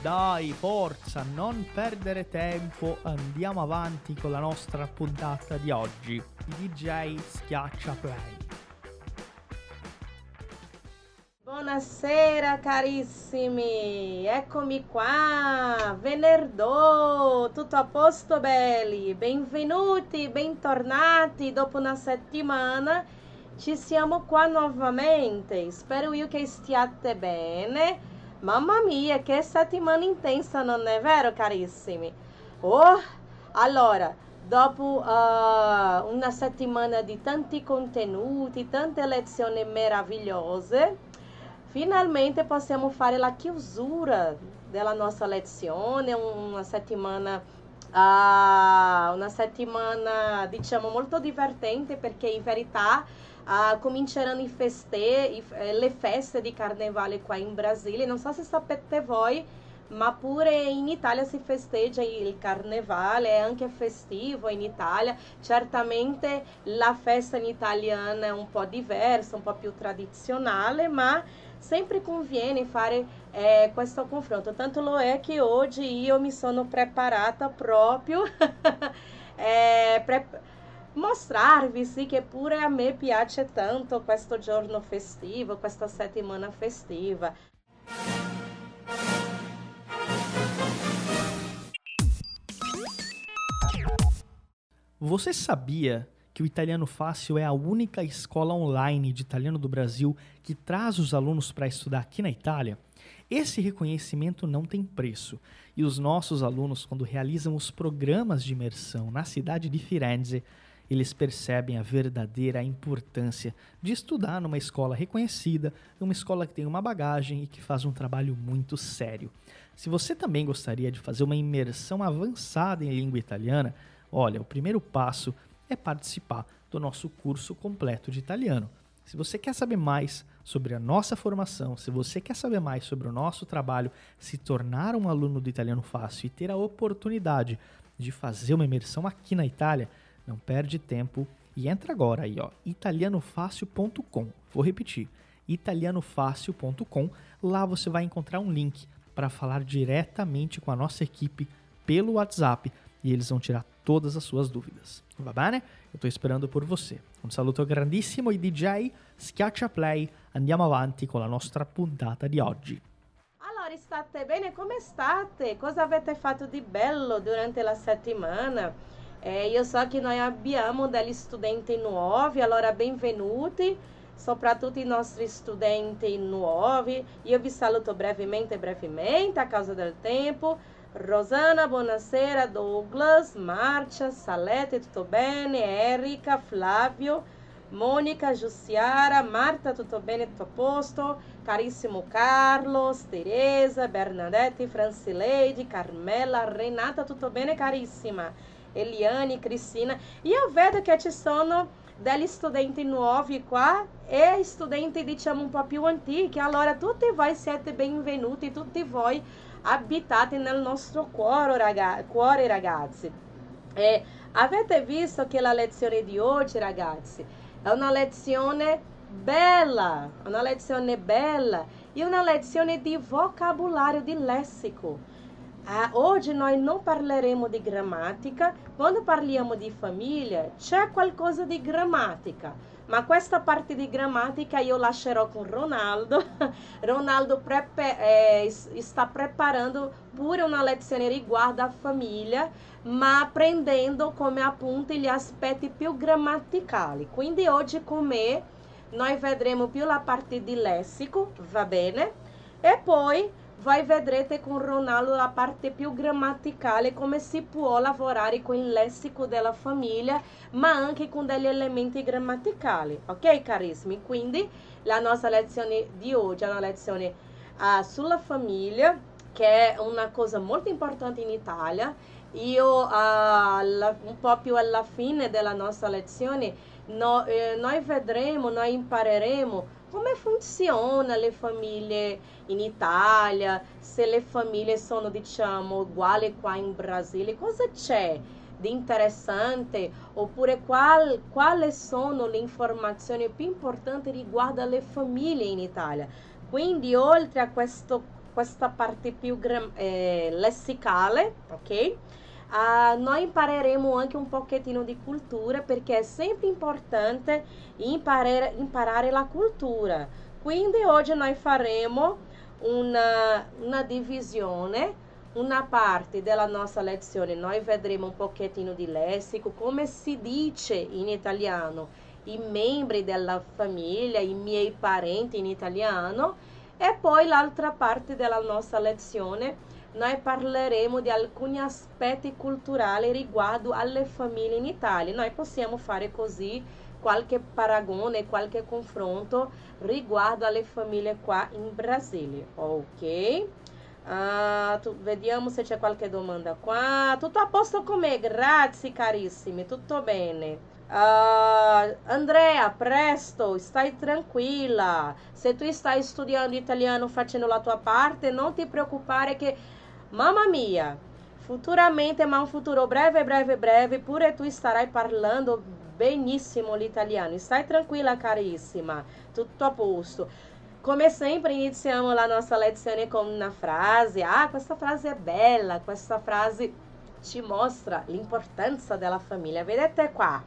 Dai, forza, non perdere tempo, andiamo avanti con la nostra puntata di oggi. DJ schiaccia play. Buonasera carissimi, eccomi qua, venerdì, tutto a posto belli, benvenuti, bentornati. Dopo una settimana, ci siamo qua nuovamente, spero io che stiate bene, mamma mia che settimana intensa non è vero carissimi? Oh, allora, dopo uh, una settimana di tanti contenuti, tante lezioni meravigliose, Finalmente possiamo fare la chiusura della nostra lezione, una settimana uh, una settimana diciamo molto divertente perché in verità uh, cominceranno i feste, eh, le feste di carnevale qua in Brasile. Non so se sapete voi, ma pure in Italia si festeggia il carnevale, è anche festivo in Italia. Certamente la festa in italiana è un po' diversa, un po' più tradizionale, ma sempre conviene fare eh, questo confronto. Tanto lo è che oggi io mi sono preparata proprio eh, pre mostrarvi sì, che pure a me piace tanto questo giorno festivo, questa settimana festiva. Você sabia que o Italiano Fácil é a única escola online de italiano do Brasil que traz os alunos para estudar aqui na Itália, esse reconhecimento não tem preço. E os nossos alunos, quando realizam os programas de imersão na cidade de Firenze, eles percebem a verdadeira importância de estudar numa escola reconhecida, uma escola que tem uma bagagem e que faz um trabalho muito sério. Se você também gostaria de fazer uma imersão avançada em língua italiana, olha, o primeiro passo é participar do nosso curso completo de italiano. Se você quer saber mais sobre a nossa formação, se você quer saber mais sobre o nosso trabalho, se tornar um aluno do Italiano Fácil e ter a oportunidade de fazer uma imersão aqui na Itália, não perde tempo e entra agora aí, ó, italianofácil.com. Vou repetir, italianofácil.com. Lá você vai encontrar um link para falar diretamente com a nossa equipe pelo WhatsApp e eles vão tirar todas as suas dúvidas. Va bene? Eu estou esperando por você. Un saluto grandissimo ai DJ, schiaccia play, andiamo avanti con la nostra puntata di oggi. Allora, state bene? Come state? Cosa avete fatto di bello durante la settimana? Eh, io so che noi abbiamo degli studenti nuovi, allora benvenuti soprattutto i nostri studenti nuovi. Io vi saluto brevemente, brevemente, a causa del tempo. Rosana, buonasera, Douglas, Marcia, Salete, tutto bene? Erika, Flávio, Mônica, Jussiara, Marta, tutto bene, tutto a posto? Carissimo Carlos, Teresa, Bernadette, Francileide, Carmela, Renata, tutto bene, carissima? Eliane, Cristina. Io vedo che ci sono degli studenti nuovi qua e studenti diciamo un po' più antichi. Allora tutti voi siete benvenuti, tutti voi abitate nel nostro cuore, ragazzi. Cuore, ragazzi. E avete visto che la lezione di oggi, ragazzi, è una lezione bella, una lezione bella e una lezione di vocabulario, di lessico. Ah, oggi noi non parleremo di grammatica, quando parliamo di famiglia c'è qualcosa di grammatica, ma questa parte di grammatica io lascerò con Ronaldo. Ronaldo eh, sta preparando pure una lezione riguardo a famiglia, ma prendendo come appunto gli aspetti più grammaticali. Quindi oggi con me noi vedremo più la parte di lessico, va bene? E poi vai vedrete con Ronaldo la parte più grammaticale, come si può lavorare con il lessico della famiglia, ma anche con degli elementi grammaticali, ok carissimi? Quindi la nostra lezione di oggi è una lezione uh, sulla famiglia che è una cosa molto importante in Italia. Io alla, un po' più alla fine della nostra lezione no, eh, noi vedremo, noi impareremo come funziona le famiglie in Italia, se le famiglie sono diciamo uguali qua in Brasile, cosa c'è di interessante oppure qual, quali sono le informazioni più importanti riguardo alle famiglie in Italia. Quindi oltre a questo, questa parte più eh, lessicale, ok? Uh, noi impareremo anche un pochettino di cultura perché è sempre importante imparare, imparare la cultura. Quindi oggi noi faremo una, una divisione, una parte della nostra lezione. Noi vedremo un pochettino di lessico, come si dice in italiano, i membri della famiglia, i miei parenti in italiano. E poi l'altra parte della nostra lezione noi parleremo di alcuni aspetti culturali riguardo alle famiglie in Italia. Noi possiamo fare così qualche paragone, qualche confronto riguardo alle famiglie qua in Brasile, ok? Ah, tu, vediamo se c'è qualche domanda qua. Tutto a posto con me? Grazie carissimi, tutto bene. Uh, Andrea, presto, stai tranquilla. Se tu stai studiando italiano facendo la tua parte, non ti preoccupare che Mamma mia, futuramente, ma un futuro breve, breve, breve, pure tu starai parlando benissimo l'italiano. Stai tranquilla, carissima, tutto a posto. Come sempre iniziamo la nostra lezione con una frase. Ah, questa frase è bella, questa frase ci mostra l'importanza della famiglia. Vedete qua?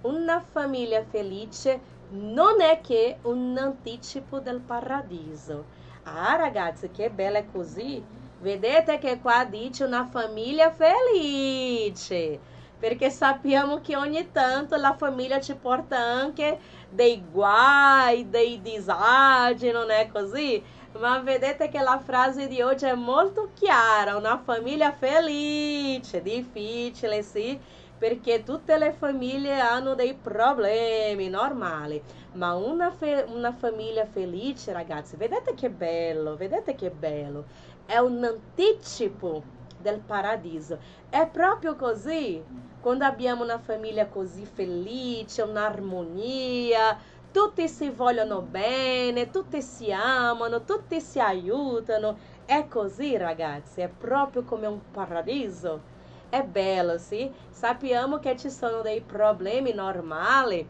Una famiglia felice non è che un anticipo del paradiso. Ah, ragazzi, che bella è così! Vedete che qua dice una famiglia felice, perché sappiamo che ogni tanto la famiglia ci porta anche dei guai, dei disagi, non è così? Ma vedete che la frase di oggi è molto chiara, una famiglia felice, difficile, sì, perché tutte le famiglie hanno dei problemi normali, ma una, una famiglia felice, ragazzi, vedete che bello, vedete che bello è un anticipo del paradiso. È proprio così. Quando abbiamo una famiglia così felice, un'armonia, tutti si vogliono bene, tutti si amano, tutti si aiutano. È così, ragazzi, è proprio come un paradiso. È bello, sì? Sappiamo che ci sono dei problemi normali,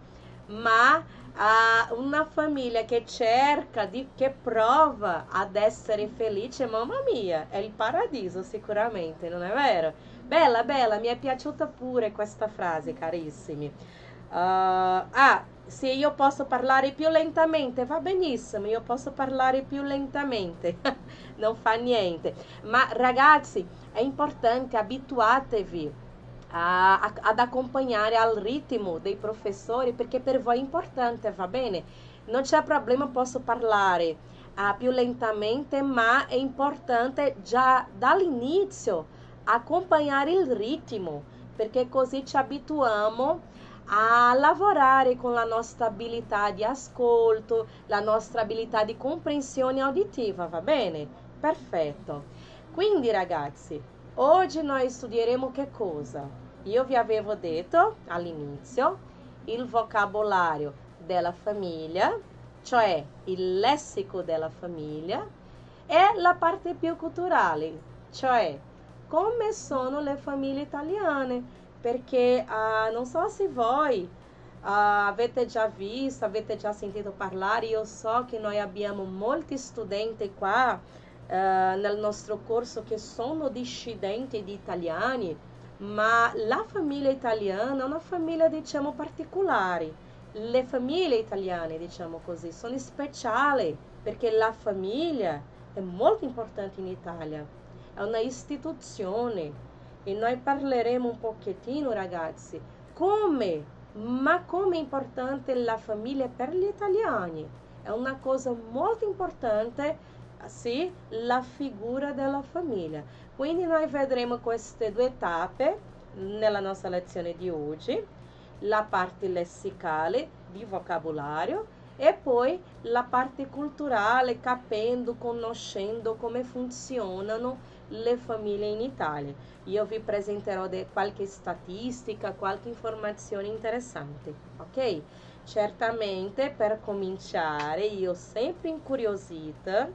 ma a una famiglia che cerca, di, che prova ad essere felice, mamma mia, è il paradiso sicuramente, non è vero? Bella, bella, mi è piaciuta pure questa frase, carissimi. Uh, ah, se io posso parlare più lentamente, va benissimo, io posso parlare più lentamente, non fa niente. Ma ragazzi, è importante, abituatevi a, a, ad acompanhare al ritmo dei professori, perché per voi è importante, va bene? Non c'è problema, posso parlare uh, più lentamente, ma è importante già dall'inizio acompanhare il ritmo, perché così ci abituiamo a lavorare con la nostra abilità di ascolto, la nostra abilità di comprensione auditiva, va bene? Perfetto. Quindi ragazzi, oggi noi studieremo che cosa? Io vi avevo detto all'inizio il vocabolario della famiglia, cioè il lessico della famiglia, e la parte più culturale, cioè come sono le famiglie italiane, perché uh, non so se voi uh, avete già visto, avete già sentito parlare, io so che noi abbiamo molti studenti qua uh, nel nostro corso che sono discendenti di italiani, ma la famiglia italiana è una famiglia, diciamo, particolare. Le famiglie italiane, diciamo così, sono speciali perché la famiglia è molto importante in Italia, è una istituzione e noi parleremo un pochettino, ragazzi, come, ma come è importante la famiglia per gli italiani. È una cosa molto importante, sì, la figura della famiglia. Quindi noi vedremo queste due tappe nella nostra lezione di oggi, la parte lessicale di vocabolario e poi la parte culturale, capendo, conoscendo come funzionano le famiglie in Italia. Io vi presenterò qualche statistica, qualche informazione interessante, ok? Certamente per cominciare, io sempre incuriosita,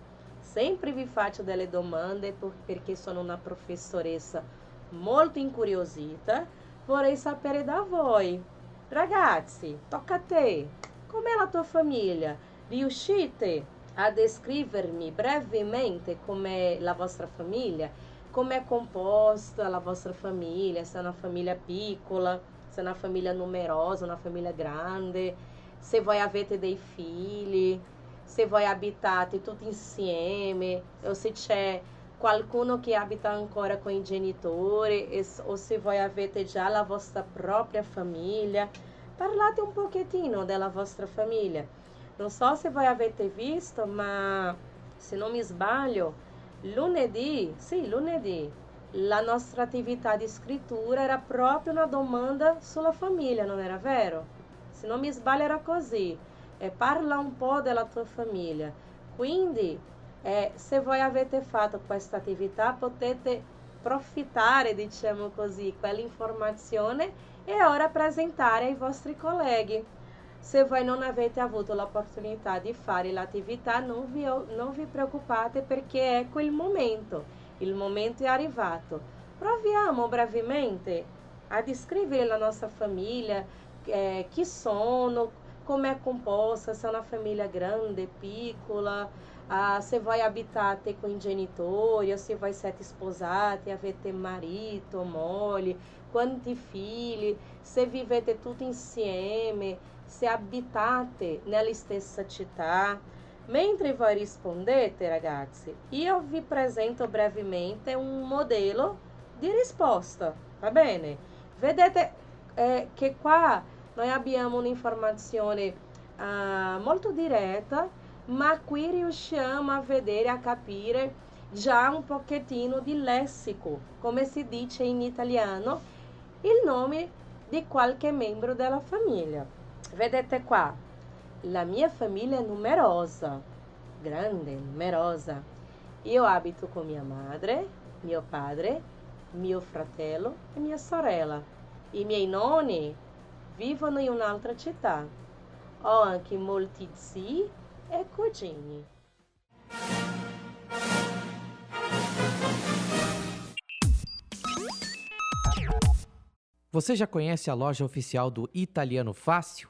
sempre vi faccio delle domande perché sono una professoressa molto incuriosita, vorrei sapere da voi. Ragazzi, tocca a te. Com'è la tua famiglia? Riuscite a descrevermi brevemente com'è la vostra famiglia? Come è composta la vostra famiglia? Se è una famiglia piccola, se è una famiglia numerosa, una famiglia grande, se voi avete dei figli, se voi abitate tutti insieme, ou se c'è qualcuno che abita ancora com i genitori, ou se voi avete già la vostra propria famiglia. Parlate un pochettino della vostra famiglia. Non so se voi avete visto, ma se non mi sbaglio, lunedì, sì, lunedì, la nostra attività di scrittura era proprio una domanda sulla famiglia, non era vero? Se non mi sbaglio era così. É, parla un po' della tua famiglia. Quindi, eh, se voi avete fatto questa attività, potete profittare, diciamo così, quell'informazione e ora presentare ai vostri colleghi. Se voi non avete avuto l'opportunità di fare l'attività, non vi, non vi preoccupate perché ecco il momento. Il momento è arrivato. Proviamo brevemente a descrever la nostra famiglia, eh, chi sono, como é composta, se é uma família grande, piccola, ah, se vai habitar com genitori, se vai ser sposati, avete marito, moglie, quanti figli, se vivete tutti insieme, se abitate nella stessa città. Mentre voi rispondete, ragazzi, io vi presento brevemente un modello di risposta, va bene? Vedete eh, che qua noi abbiamo un'informazione uh, molto diretta, ma qui riusciamo a vedere, a capire già un pochettino di lessico, come si dice in italiano, il nome di qualche membro della famiglia. Vedete qua, la mia famiglia è numerosa, grande, numerosa. Io abito con mia madre, mio padre, mio fratello e mia sorella. I miei nonni vivono in un'altra città. Ho anche molti zii e cugini. Você já conhece a loja oficial do Italiano Fácil?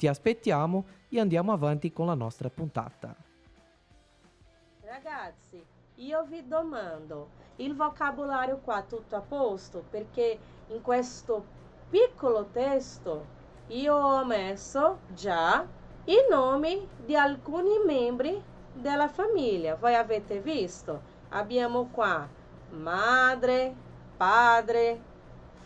Ti aspettiamo e andiamo avanti con la nostra puntata. Ragazzi, io vi domando, il vocabolario qua tutto a posto? Perché in questo piccolo testo io ho messo già i nomi di alcuni membri della famiglia. Voi avete visto? Abbiamo qua madre, padre,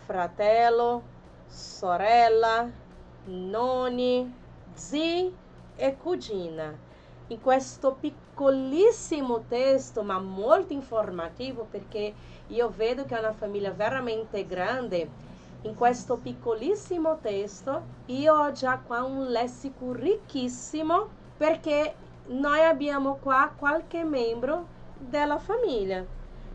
fratello, sorella, nonni, zii e cugina in questo piccolissimo testo, ma molto informativo, perché io vedo che è una famiglia veramente grande. In questo piccolissimo testo io ho già qua un lessico ricchissimo perché noi abbiamo qua qualche membro della famiglia.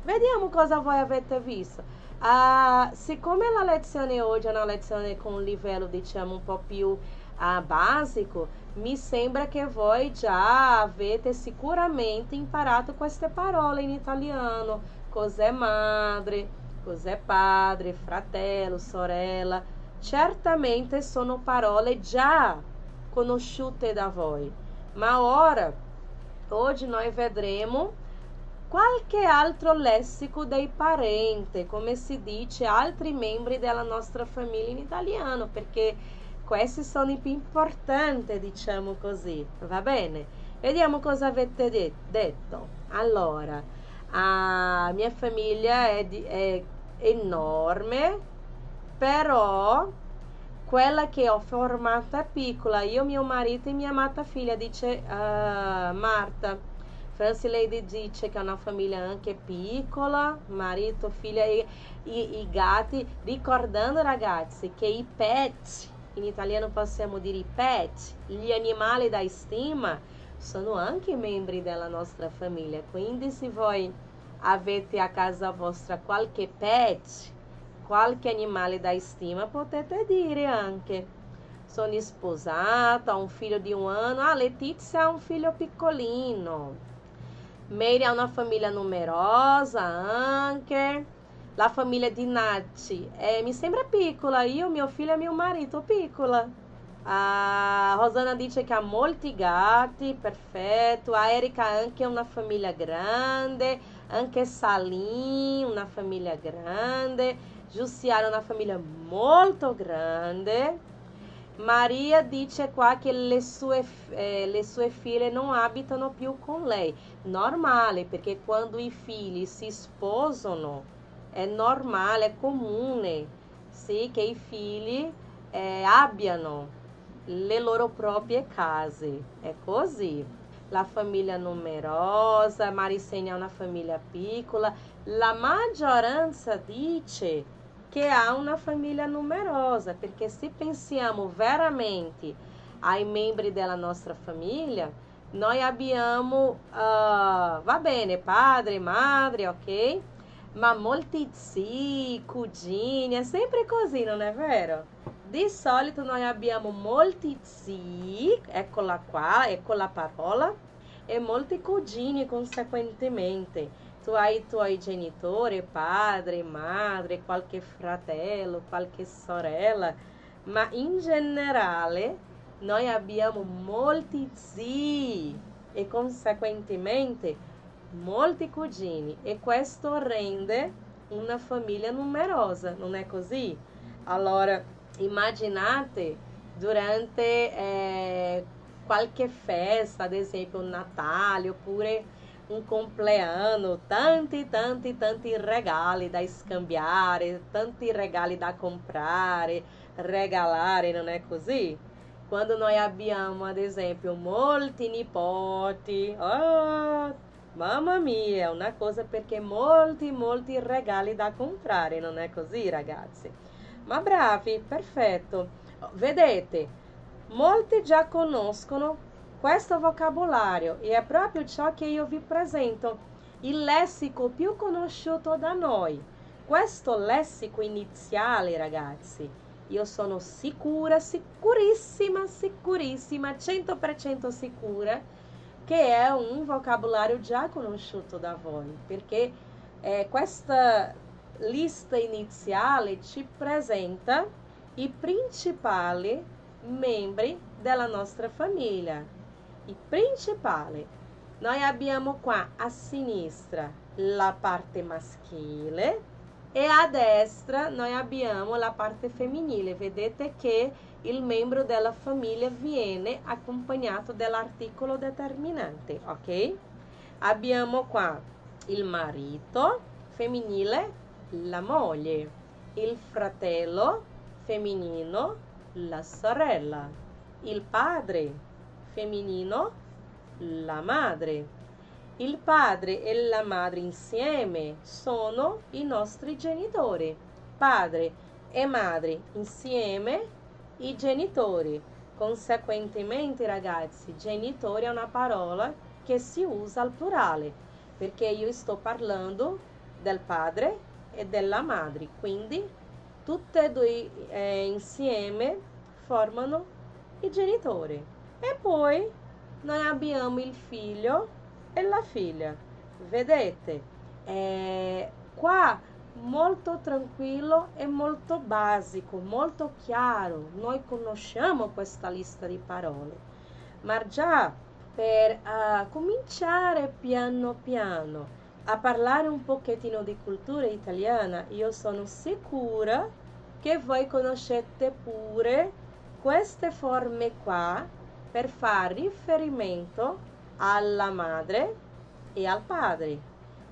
Vediamo cosa voi avete visto. Uh, siccome la lezione oggi è una lezione con un livello diciamo un po' più a básico, mi sembra che voi già avete sicuramente imparato queste parole in italiano. Cos'è madre, cos'è padre, fratello, sorella. Certamente sono parole già conosciute da voi. Ma ora, oggi noi vedremo qualche altro lessico dei parenti, come si dice, altri membri della nostra famiglia in italiano, perché questi sono i più importanti, diciamo così. Va bene? Vediamo cosa avete de- detto. Allora, a mia famiglia è, di- è enorme, però quella che ho formata è piccola. Io, mio marito e mia amata figlia, dice uh, Marta. Franci Lady dice che è una famiglia anche piccola, marito, figlia e, e, i gatti, ricordando ragazzi che i pet, in italiano possiamo dire i pet, gli animali da stima, sono anche membri della nostra famiglia. Quindi se voi avete a casa vostra qualche pet, qualche animale da stima, potete dire anche sono sposata, ho un figlio di un anno, ah Letizia ha un figlio piccolino. Mary ha una famiglia numerosa anche. La famiglia di Nati é, mi sembra piccola. Io, mio figlio e mio marito piccola. A Rosana dice che ha molti gatti, perfetto. A Erika anche è una famiglia grande. Anche Salim, una famiglia grande. Giussiara, una famiglia molto grande. Maria dice qua che le sue, eh, le sue figlie non abitano più con lei. Normale, perché quando i figli si sposano è normale, è comune sì, che i figli eh, abbiano le loro proprie case. È così. La famiglia numerosa, Maricene è una famiglia piccola. La maggioranza dice che ha una famiglia numerosa, perché se pensiamo veramente ai membri della nostra famiglia, noi abbiamo, uh, va bene, padre, madre, ok? Ma molti zii, cugini, è sempre così, non è vero? Di solito noi abbiamo molti zii, eccola qua, ecco la parola, e molti cugini conseguentemente tu hai i tuoi genitori, padre, madre, qualche fratello, qualche sorella, ma in generale noi abbiamo molti zii e conseguentemente molti cugini e questo rende una famiglia numerosa, non è così? Allora, immaginate durante eh, qualche festa, ad esempio Natale oppure un compleanno, tanti, tanti, tanti regali da scambiare, tanti regali da comprare, regalare, non è così? Quando noi abbiamo, ad esempio, molti nipoti, oh, mamma mia, è una cosa perché molti, molti regali da comprare, non è così, ragazzi? Ma bravi, perfetto. Vedete, molti già conoscono questo vocabolario e è proprio ciò che io vi presento, il lessico più conosciuto da noi. Questo lessico iniziale, ragazzi, io sono sicura, sicurissima, sicurissima, 100% sicura che è un vocabulário già conosciuto da voi, perché eh, questa lista iniziale ci presenta i principali membri della nostra famiglia il principale. Noi abbiamo qua a sinistra la parte maschile e a destra noi abbiamo la parte femminile. Vedete che il membro della famiglia viene accompagnato dall'articolo determinante, ok? Abbiamo qua il marito femminile, la moglie, il fratello femminino, la sorella, il padre femminino la madre. Il padre e la madre insieme sono i nostri genitori. Padre e madre insieme i genitori. Conseguentemente, ragazzi, genitori è una parola che si usa al plurale, perché io sto parlando del padre e della madre, quindi tutte e due eh, insieme formano i genitori. E poi noi abbiamo il figlio e la figlia. Vedete? Eh, qua molto tranquillo e molto basico, molto chiaro. Noi conosciamo questa lista di parole, ma già per uh, cominciare piano piano a parlare un pochettino di cultura italiana, io sono sicura che voi conoscete pure queste forme qua per fare riferimento alla madre e al padre.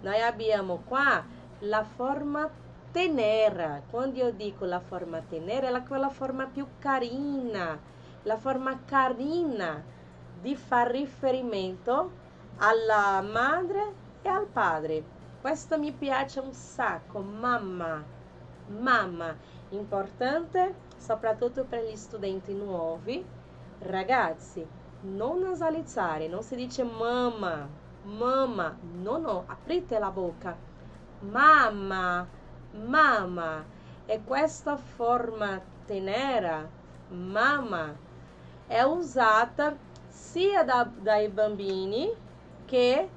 Noi abbiamo qua la forma tenera. Quando io dico la forma tenera, è quella forma più carina, la forma carina di far riferimento alla madre e al padre. Questo mi piace un sacco, mamma, mamma, importante soprattutto per gli studenti nuovi. Ragazzi, non nasalizzare, non si dice mamma, mamma, no, no, aprite la bocca, mamma, mamma. E questa forma tenera, mamma, è usata sia da, dai bambini che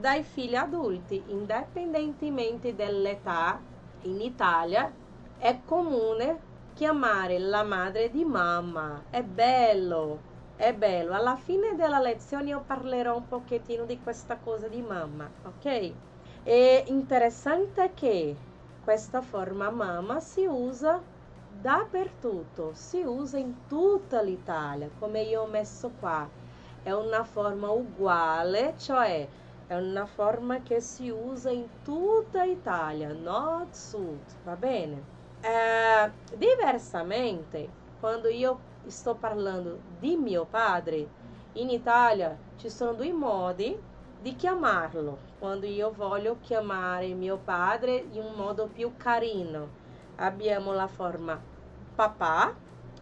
dai figli adulti, indipendentemente dell'età. In Italia è comune chiamare la madre di mamma. È bello, è bello. Alla fine della lezione io parlerò un pochettino di questa cosa di mamma, ok? È interessante che questa forma mamma si usa dappertutto, si usa in tutta l'Italia, come io ho messo qua. È una forma uguale, cioè è una forma che si usa in tutta Italia, nord-sud, va bene? É, diversamente, quando io sto parlando di mio padre, in Italia ci sono due modi di chiamarlo. Quando io voglio chiamare mio padre in un modo più carino, abbiamo la forma papà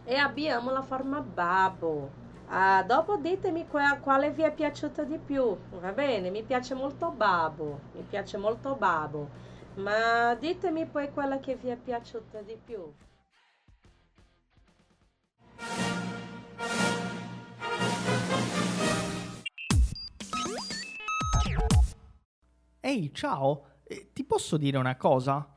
e abbiamo la forma babbo. Ah, dopo ditemi qual, quale vi è piaciuta di più, va bene? Mi piace molto Babbo, mi piace molto Babbo, ma ditemi poi quella che vi è piaciuta di più. Ehi, ciao! Eh, ti posso dire una cosa?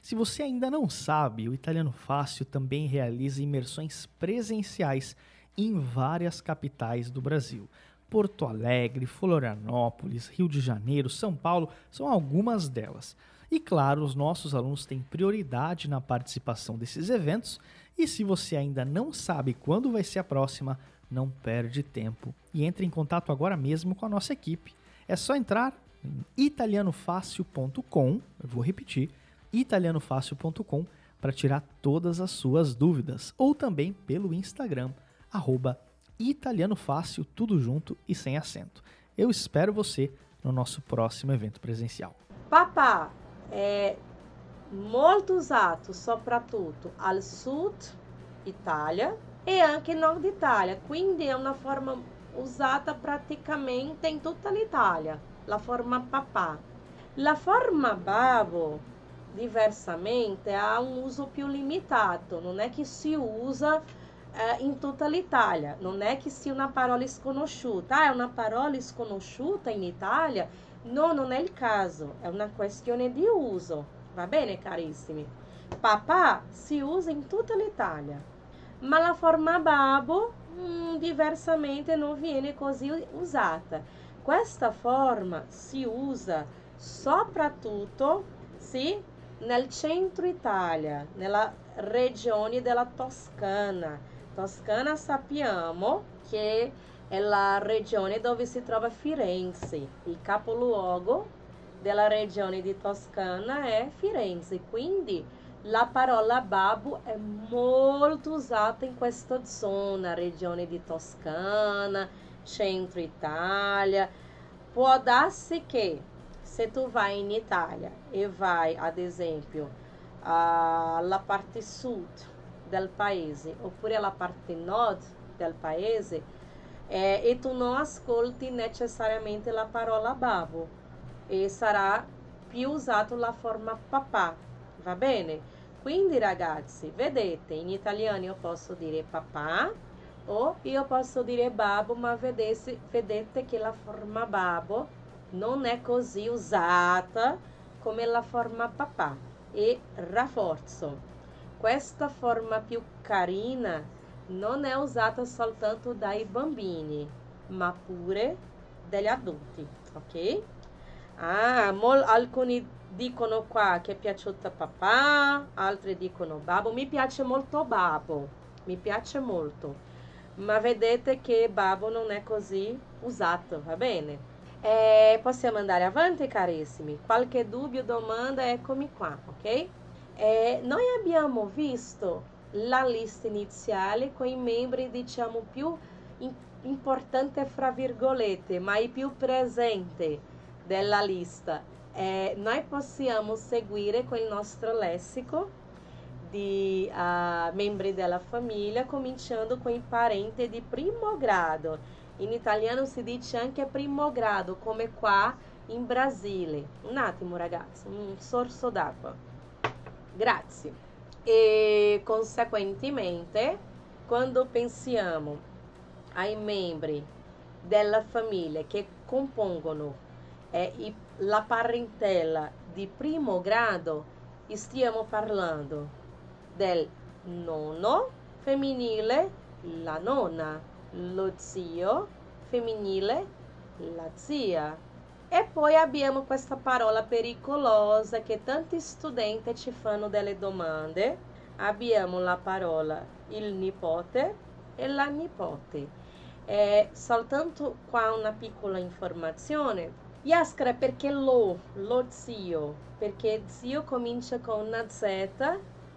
Se você ainda não sabe, o Italiano Fácil também realiza imersões presenciais em várias capitais do Brasil. Porto Alegre, Florianópolis, Rio de Janeiro, São Paulo são algumas delas. E claro, os nossos alunos têm prioridade na participação desses eventos. E se você ainda não sabe quando vai ser a próxima, não perde tempo e entre em contato agora mesmo com a nossa equipe. É só entrar em italianofácil.com, eu vou repetir, italianofácil.com para tirar todas as suas dúvidas, ou também pelo Instagram arroba Italiano Fácil, tudo junto e sem acento. Eu espero você no nosso próximo evento presencial. Papà è molto usato soprattutto al sud Italia e anche nord Italia, quindi è una forma usata praticamente in tutta l'Italia, la forma papà. La forma babo, diversamente, ha un uso più limitato, non è che si usa eh, in tutta l'Italia. Non è che sia una parola sconosciuta. Ah, è una parola sconosciuta in Italia? No, non è il caso. È una questione di uso. Va bene, carissimi? Papà si usa in tutta l'Italia. Ma la forma babo mm, diversamente non viene così usata. Questa forma si usa soprattutto sì, nel centro Italia, nella regione della Toscana Toscana sappiamo che è la regione dove si trova Firenze. Il capoluogo della regione di Toscana è Firenze, quindi la parola babbo è molto usata in questa zona, regione di Toscana, centro Italia. Può darsi che se tu vai in Italia e vai, ad esempio, alla parte sud del paese oppure alla parte nord del paese eh, e tu non ascolti necessariamente la parola babbo e sarà più usato la forma papà, va bene? Quindi ragazzi, vedete, in italiano io posso dire papà O io posso dire babbo, ma vedesse, vedete che la forma babbo non è così usata come la forma papà e rafforzo. Questa forma più carina non è usata soltanto dai bambini, ma pure dagli adulti, ok? Ah, mol, alcuni dicono qua che è piaciuta papà, altri dicono babbo. Mi piace molto babbo, mi piace molto. Ma vedete che babbo non è così usato, va bene? Eh, possiamo andare avanti, carissimi. Qualche dubbio, domanda, eccomi qua, ok? Eh, noi abbiamo visto la lista iniziale con i membri, diciamo, più importanti, fra virgolette, ma i più presenti della lista. Eh, noi possiamo seguire con il nostro lessico di uh, membri della famiglia, cominciando com i parenti di primo grado. In italiano si dice anche primo grado, come qua in Brasile. Un attimo, ragazzi, un sorso d'acqua. Grazie. E, consequentemente, quando pensiamo ai membri della famiglia che compongono eh, la parentela di primo grado, stiamo parlando del nonno femminile, la nonna, lo zio femminile, la zia. E poi abbiamo questa parola pericolosa che tanti studenti ci fanno delle domande. Abbiamo la parola il nipote e la nipote. É, soltanto qua una piccola informazione. Yaskara perché lo, lo zio, perché zio comincia con una Z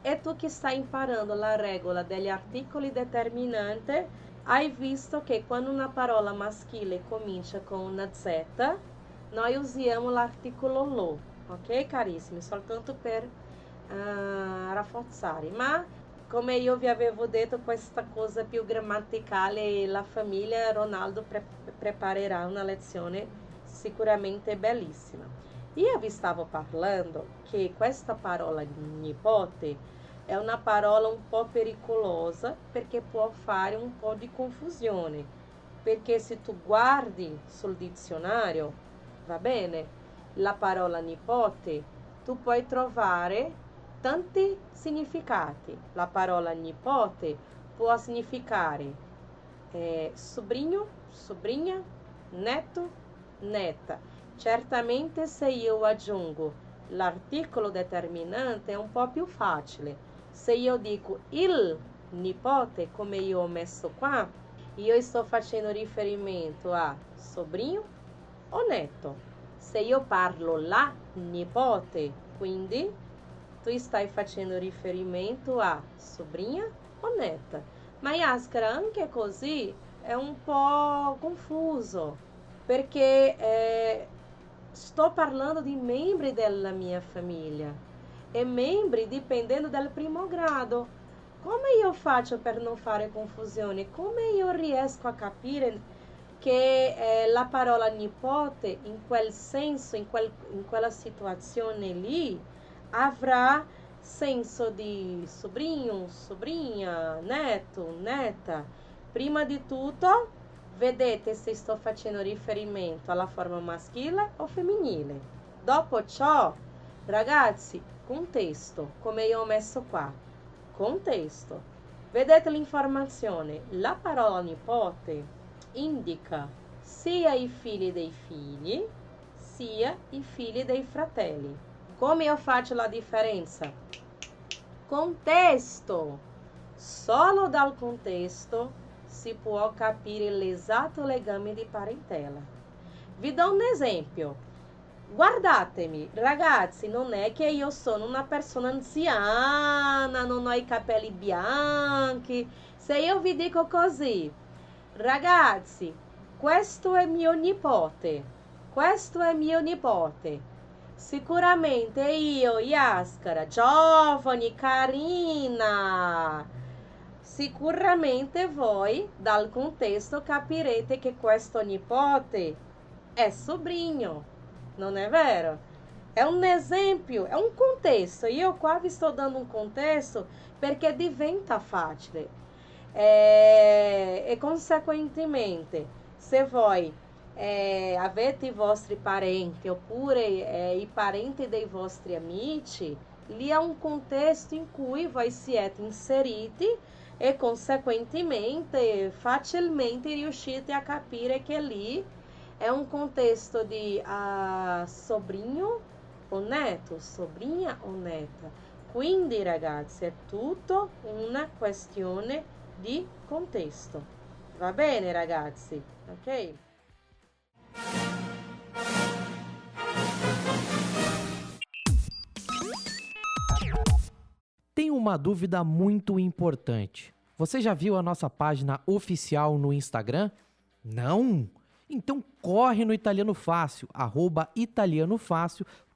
e tu che stai imparando la regola degli articoli determinanti hai visto che quando una parola maschile comincia con una Z noi usiamo l'articolo lo, ok carissimi? Soltanto per uh, rafforzare. Ma come io vi avevo detto, questa cosa più grammaticale, la famiglia Ronaldo pre preparerà una lezione sicuramente bellissima. Io vi stavo parlando che questa parola nipote è una parola un po' pericolosa perché può fare un po' di confusione. Perché se tu guardi sul dizionario va bene? La parola nipote, tu puoi trovare tanti significati. La parola nipote può significare eh, sobrinho, sobrinha, neto, neta. Certamente se io aggiungo l'articolo determinante è un po' più facile. Se io dico il nipote, come io ho messo qua, io sto facendo riferimento a sobrinho o neto. Se io parlo la nipote, quindi tu stai facendo riferimento a sobrinha o neta. Ma Yaskara, anche così è un po' confuso, perché eh, sto parlando di membri della mia famiglia e membri dipendendo dal primo grado. Come io faccio per non fare confusione? Come io riesco a capire che eh, la parola nipote in quel senso, in, quel, in quella situazione lì, avrà senso di sobrinho, sobrinha, neto, neta. Prima di tutto, vedete se sto facendo riferimento alla forma maschile o femminile. Dopo ciò, ragazzi, contesto, come io ho messo qua, contesto. Vedete l'informazione, la parola nipote indica sia i figli dei figli, sia i figli dei fratelli. Come io faccio la differenza? Contesto. Solo dal contesto si può capire l'esatto legame di parentela. Vi do un esempio. Guardatemi, ragazzi, non è che io sono una persona anziana, non ho i capelli bianchi. Se io vi dico così, Ragazzi, questo è mio nipote. Questo è mio nipote. Sicuramente io, Yaskara, giovane, carina. Sicuramente voi, dal contesto, capirete che questo nipote è sobrinho. Non è vero? È un esempio, è un contesto. Io qua vi sto dando un contesto perché diventa facile. E, e consequentemente, se voi eh, avete vostri parenti oppure eh, i parenti dei vostri amici, lì è un contesto in cui voi siete inseriti e consequentemente facilmente riuscite a capire che lì è un contesto di uh, sobrinho o neto, sobrinha o neta. Quindi ragazzi è tutto una questione di contesto. Va bene ragazzi? Ok? Tem uma dúvida muito importante. Você já viu a nossa página oficial no Instagram? Não? Então corre no Italiano Fácil, arroba Italiano Fácil,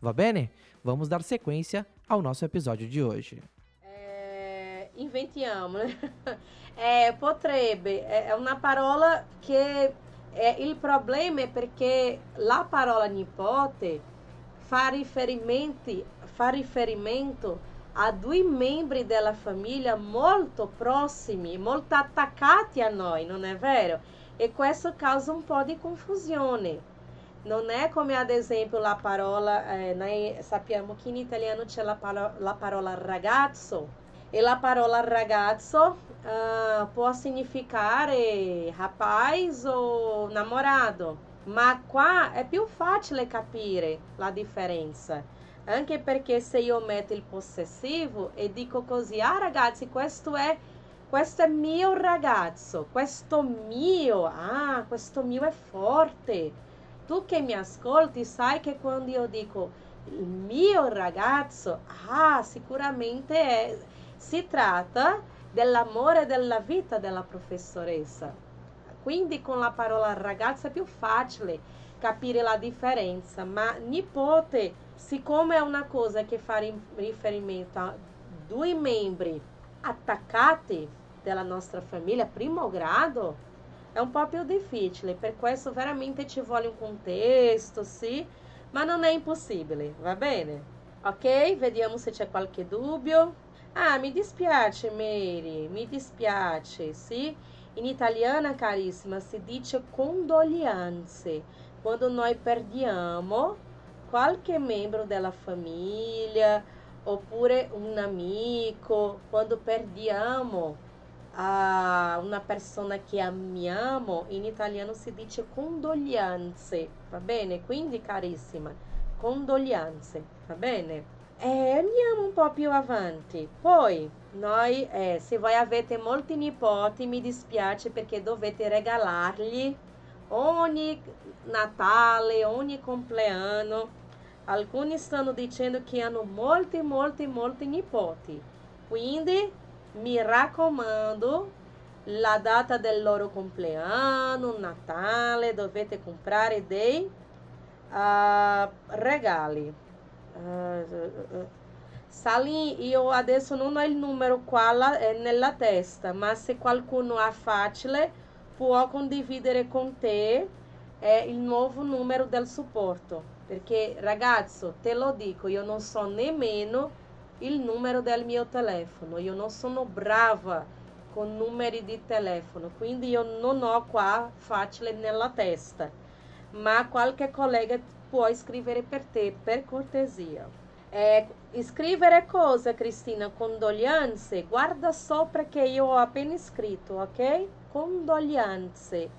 Va bene? Vamos dar sequência ao nosso episódio de hoje. É, inventiamo, né? É, potrebbe é uma parola que é, il problema é porque la parola nipote fa riferimento, fa riferimento a due membri della famiglia molto prossimi, molto attaccati a noi, non è vero? E questo causa un po' di confusione. Non è come ad esempio la parola, eh, noi sappiamo che in italiano c'è la, paro- la parola ragazzo e la parola ragazzo uh, può significare rapaz o namorado, ma qua è più facile capire la differenza. Anche perché se io metto il possessivo e dico così, ah ragazzi, questo è questo è mio ragazzo, questo mio, ah, questo mio è forte. Tu che mi ascolti sai che quando io dico il mio ragazzo, ah, sicuramente è, si tratta dell'amore della vita della professoressa. Quindi con la parola ragazzo è più facile capire la differenza, ma nipote, siccome è una cosa che fa riferimento a due membri attaccati della nostra famiglia, primo grado, è un po' più difficile, per questo veramente ci vuole un contesto, sì, ma non è impossibile, va bene? Ok? Vediamo se c'è qualche dubbio. Ah, mi dispiace, Mary, mi dispiace, sì? In italiana, carissima, si dice condoglianze. Quando noi perdiamo qualche membro della famiglia, oppure un amico, quando perdiamo a una persona che amiamo, in italiano si dice condoglianze, va bene? Quindi carissima, condoglianze, va bene? E andiamo un po' più avanti. Poi, noi, eh, se voi avete molti nipoti, mi dispiace perché dovete regalargli ogni Natale, ogni compleanno. Alcuni stanno dicendo che hanno molti, molti, molti nipoti. Quindi mi raccomando, la data del loro compleanno, Natale, dovete comprare dei uh, regali. Uh, Sali, io adesso non ho il numero qua eh, nella testa, ma se qualcuno ha facile può condividere con te eh, il nuovo numero del supporto. Perché ragazzo, te lo dico, io non so nemmeno il numero del mio telefono. Io non sono brava con numeri di telefono, quindi io non ho qua facile nella testa. Ma qualche collega può scrivere per te, per cortesia. É, scrivere cosa, Cristina? Condoglianze? Guarda sopra che io ho appena scritto, ok? Condoglianze.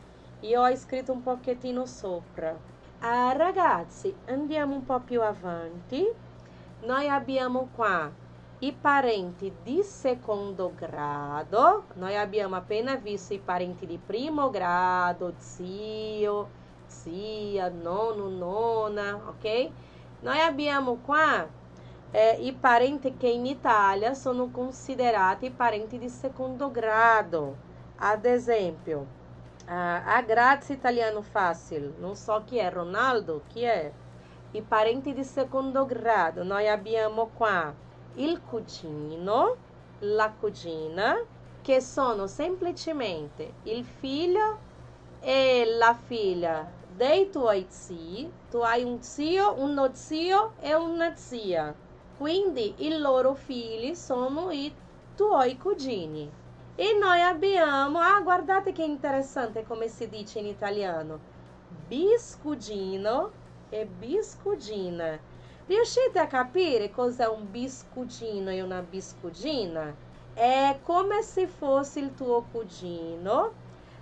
Io ho scritto un pochettino sopra. Ah, ragazzi, andiamo un po' più avanti. Noi abbiamo qua i parenti di secondo grado. Noi abbiamo appena visto i parenti di primo grado, zio, zia, nono, nona, ok? Noi abbiamo qua eh, i parenti che in Italia sono considerati parenti di secondo grado. Ad esempio, a Grazia italiano fácil, non so chi è, Ronaldo, chi è? I parenti di secondo grado, noi abbiamo qua il cugino, la cugina, che sono semplicemente il figlio e la figlia dei tuoi zii, tu hai un zio, uno zio e una zia. Quindi i loro figli sono i tuoi cugini. E noi abbiamo, ah guardate che interessante come si dice in italiano, biscugino e biscugina. Riuscite a capire cos'è un biscugino e una biscugina? È come se fosse il tuo cugino,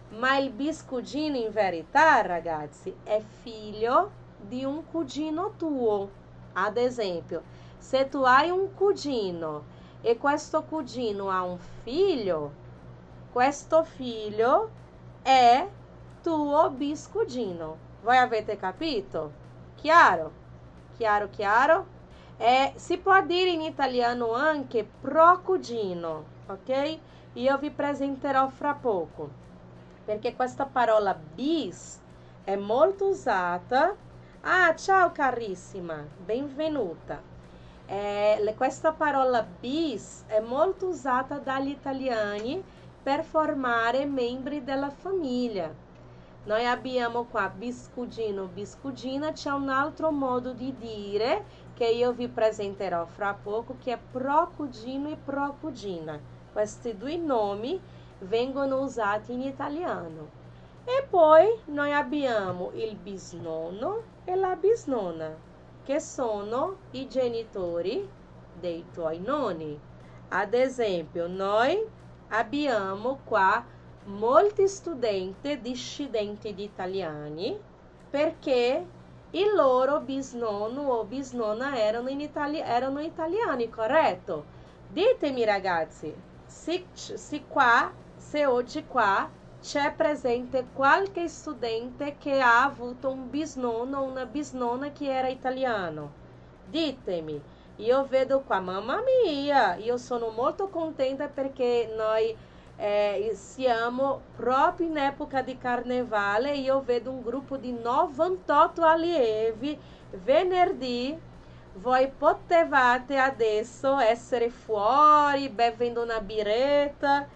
ma il biscugino in verità, ragazzi, è figlio di un cugino tuo. Ad esempio, se tu hai un cugino e questo cugino ha un figlio, questo figlio è tuo biscugino. Voi avete capito? Chiaro? Chiaro, chiaro? É, si può dire in italiano anche pro cugino, ok? Io vi presenterò fra poco, perché questa parola bis è molto usata. Ah, ciao carissima, benvenuta. É, questa parola bis è molto usata dagli italiani per formare membri della famiglia. Noi abbiamo qua biscudino, biscudina, c'è un altro modo di dire che io vi presenterò fra poco che è procudino e procudina. Questi due nomi vengono usati in italiano. E poi noi abbiamo il bisnonno e la bisnonna, che sono i genitori dei tuoi nonni. Ad esempio, noi abbiamo qua molti studenti dissidenti di italiani perché il loro bisnonno o bisnonna erano, in Itali- erano italiani, corretto? Ditemi ragazzi, se, se qua, se oggi qua c'è presente qualche studente che ha avuto un bisnonno o una bisnonna che era italiano. Ditemi, io vedo qua, mamma mia, io sono molto contenta perché noi eh, siamo proprio in epoca di carnevale e io vedo un gruppo di 98 allievi venerdì voi potevate adesso essere fuori bevendo una biretta,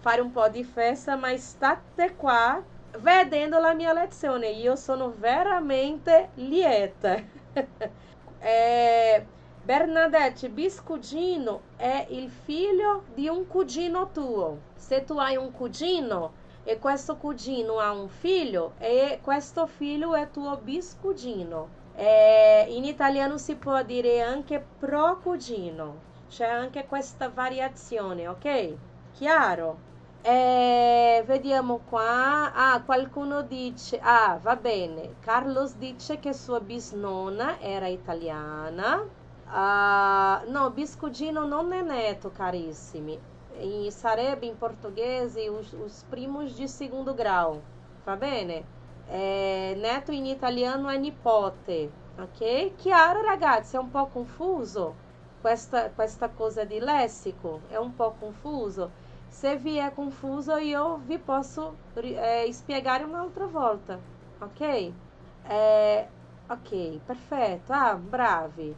fare un po' di festa, ma state qua vedendo la mia lezione. Io sono veramente lieta. eh, Bernadette, biscudino è il figlio di un cugino tuo. Se tu hai un cugino e questo cugino ha un figlio e questo figlio è tuo biscudino. É, in italiano si può dire anche pro cugino. C'è anche questa variazione, ok? Chiaro? É, vediamo qua. Ah, qualcuno dice. Ah, va bene. Carlos dice che sua bisnonna era italiana. Ah, no, biscudino non è neto, carissimi. Em sarebbe, em português, os, os primos de segundo grau. Va bene? É, neto in italiano è nipote, ok? Chiaro, ragazzi? È un po' confuso questa, questa cosa di lessico? È un po' confuso? Se vi è confuso, io vi posso eh, spiegare un'altra volta, ok? Eh, ok, perfetto. Ah, bravi.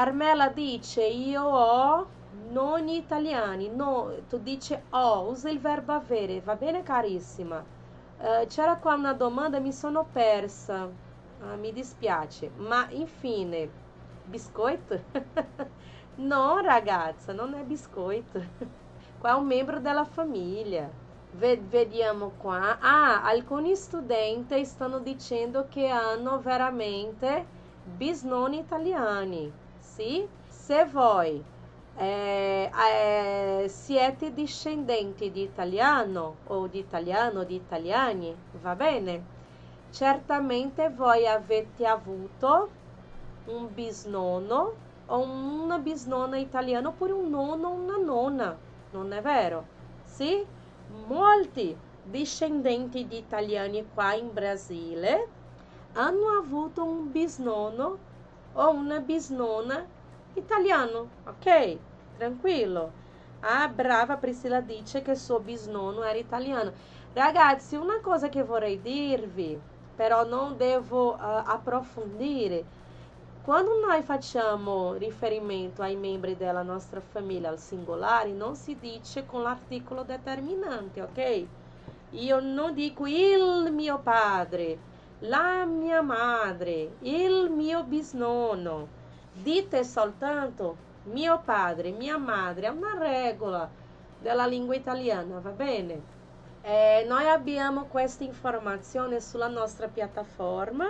Carmela dice io ho nonni italiani, no, tu dici ho, usa il verbo avere, va bene carissima? Uh, c'era qua una domanda, mi sono persa, uh, mi dispiace, ma infine, biscoito? no ragazza, non è biscoito, qua è un membro della famiglia. Vediamo qua, ah, alcuni studenti stanno dicendo che hanno veramente bisnonni italiani sì? Se voi eh, eh, siete discendenti di italiano o di italiano, di italiani, va bene? Certamente voi avete avuto un bisnonno o una bisnonna italiana oppure un nonno o una nonna, non è vero? Sì? Molti discendenti di italiani qua in Brasile hanno avuto un bisnonno o una bisnona italiano, ok? Tranquillo. A brava Priscilla dice che suo bisnonno era italiano. Ragazzi, una cosa che vorrei dirvi, però non devo uh, approfondire, quando noi facciamo riferimento ai membri della nostra famiglia al singolare, non si dice con l'articolo determinante, ok? Io non dico il mio padre, la mia madre, il mio bisnonno. Dite soltanto mio padre, mia madre. È una regola della lingua italiana, va bene? Eh, noi abbiamo questa informazione sulla nostra piattaforma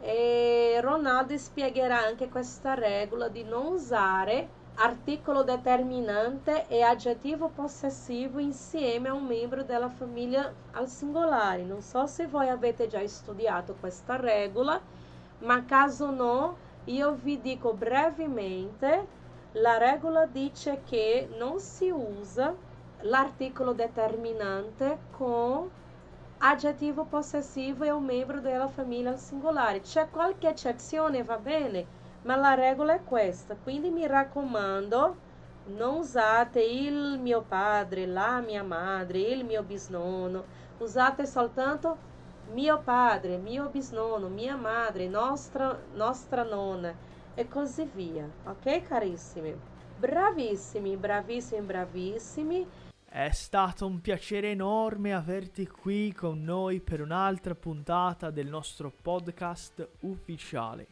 e Ronaldo spiegherà anche questa regola di non usare articolo determinante e aggettivo possessivo insieme a un membro della famiglia al singolare. Non so se voi avete già studiato questa regola, ma caso no, io vi dico brevemente. La regola dice che non si usa l'articolo determinante con aggettivo possessivo e un membro della famiglia al singolare. C'è qualche eccezione, va bene, ma la regola è questa. Quindi mi raccomando, non usate il mio padre, la mia madre, il mio bisnonno. Usate soltanto mio padre, mio bisnonno, mia madre, nostra, nostra nonna e così via. Ok, carissimi? Bravissimi, bravissimi, bravissimi. È stato un piacere enorme averti qui con noi per un'altra puntata del nostro podcast ufficiale.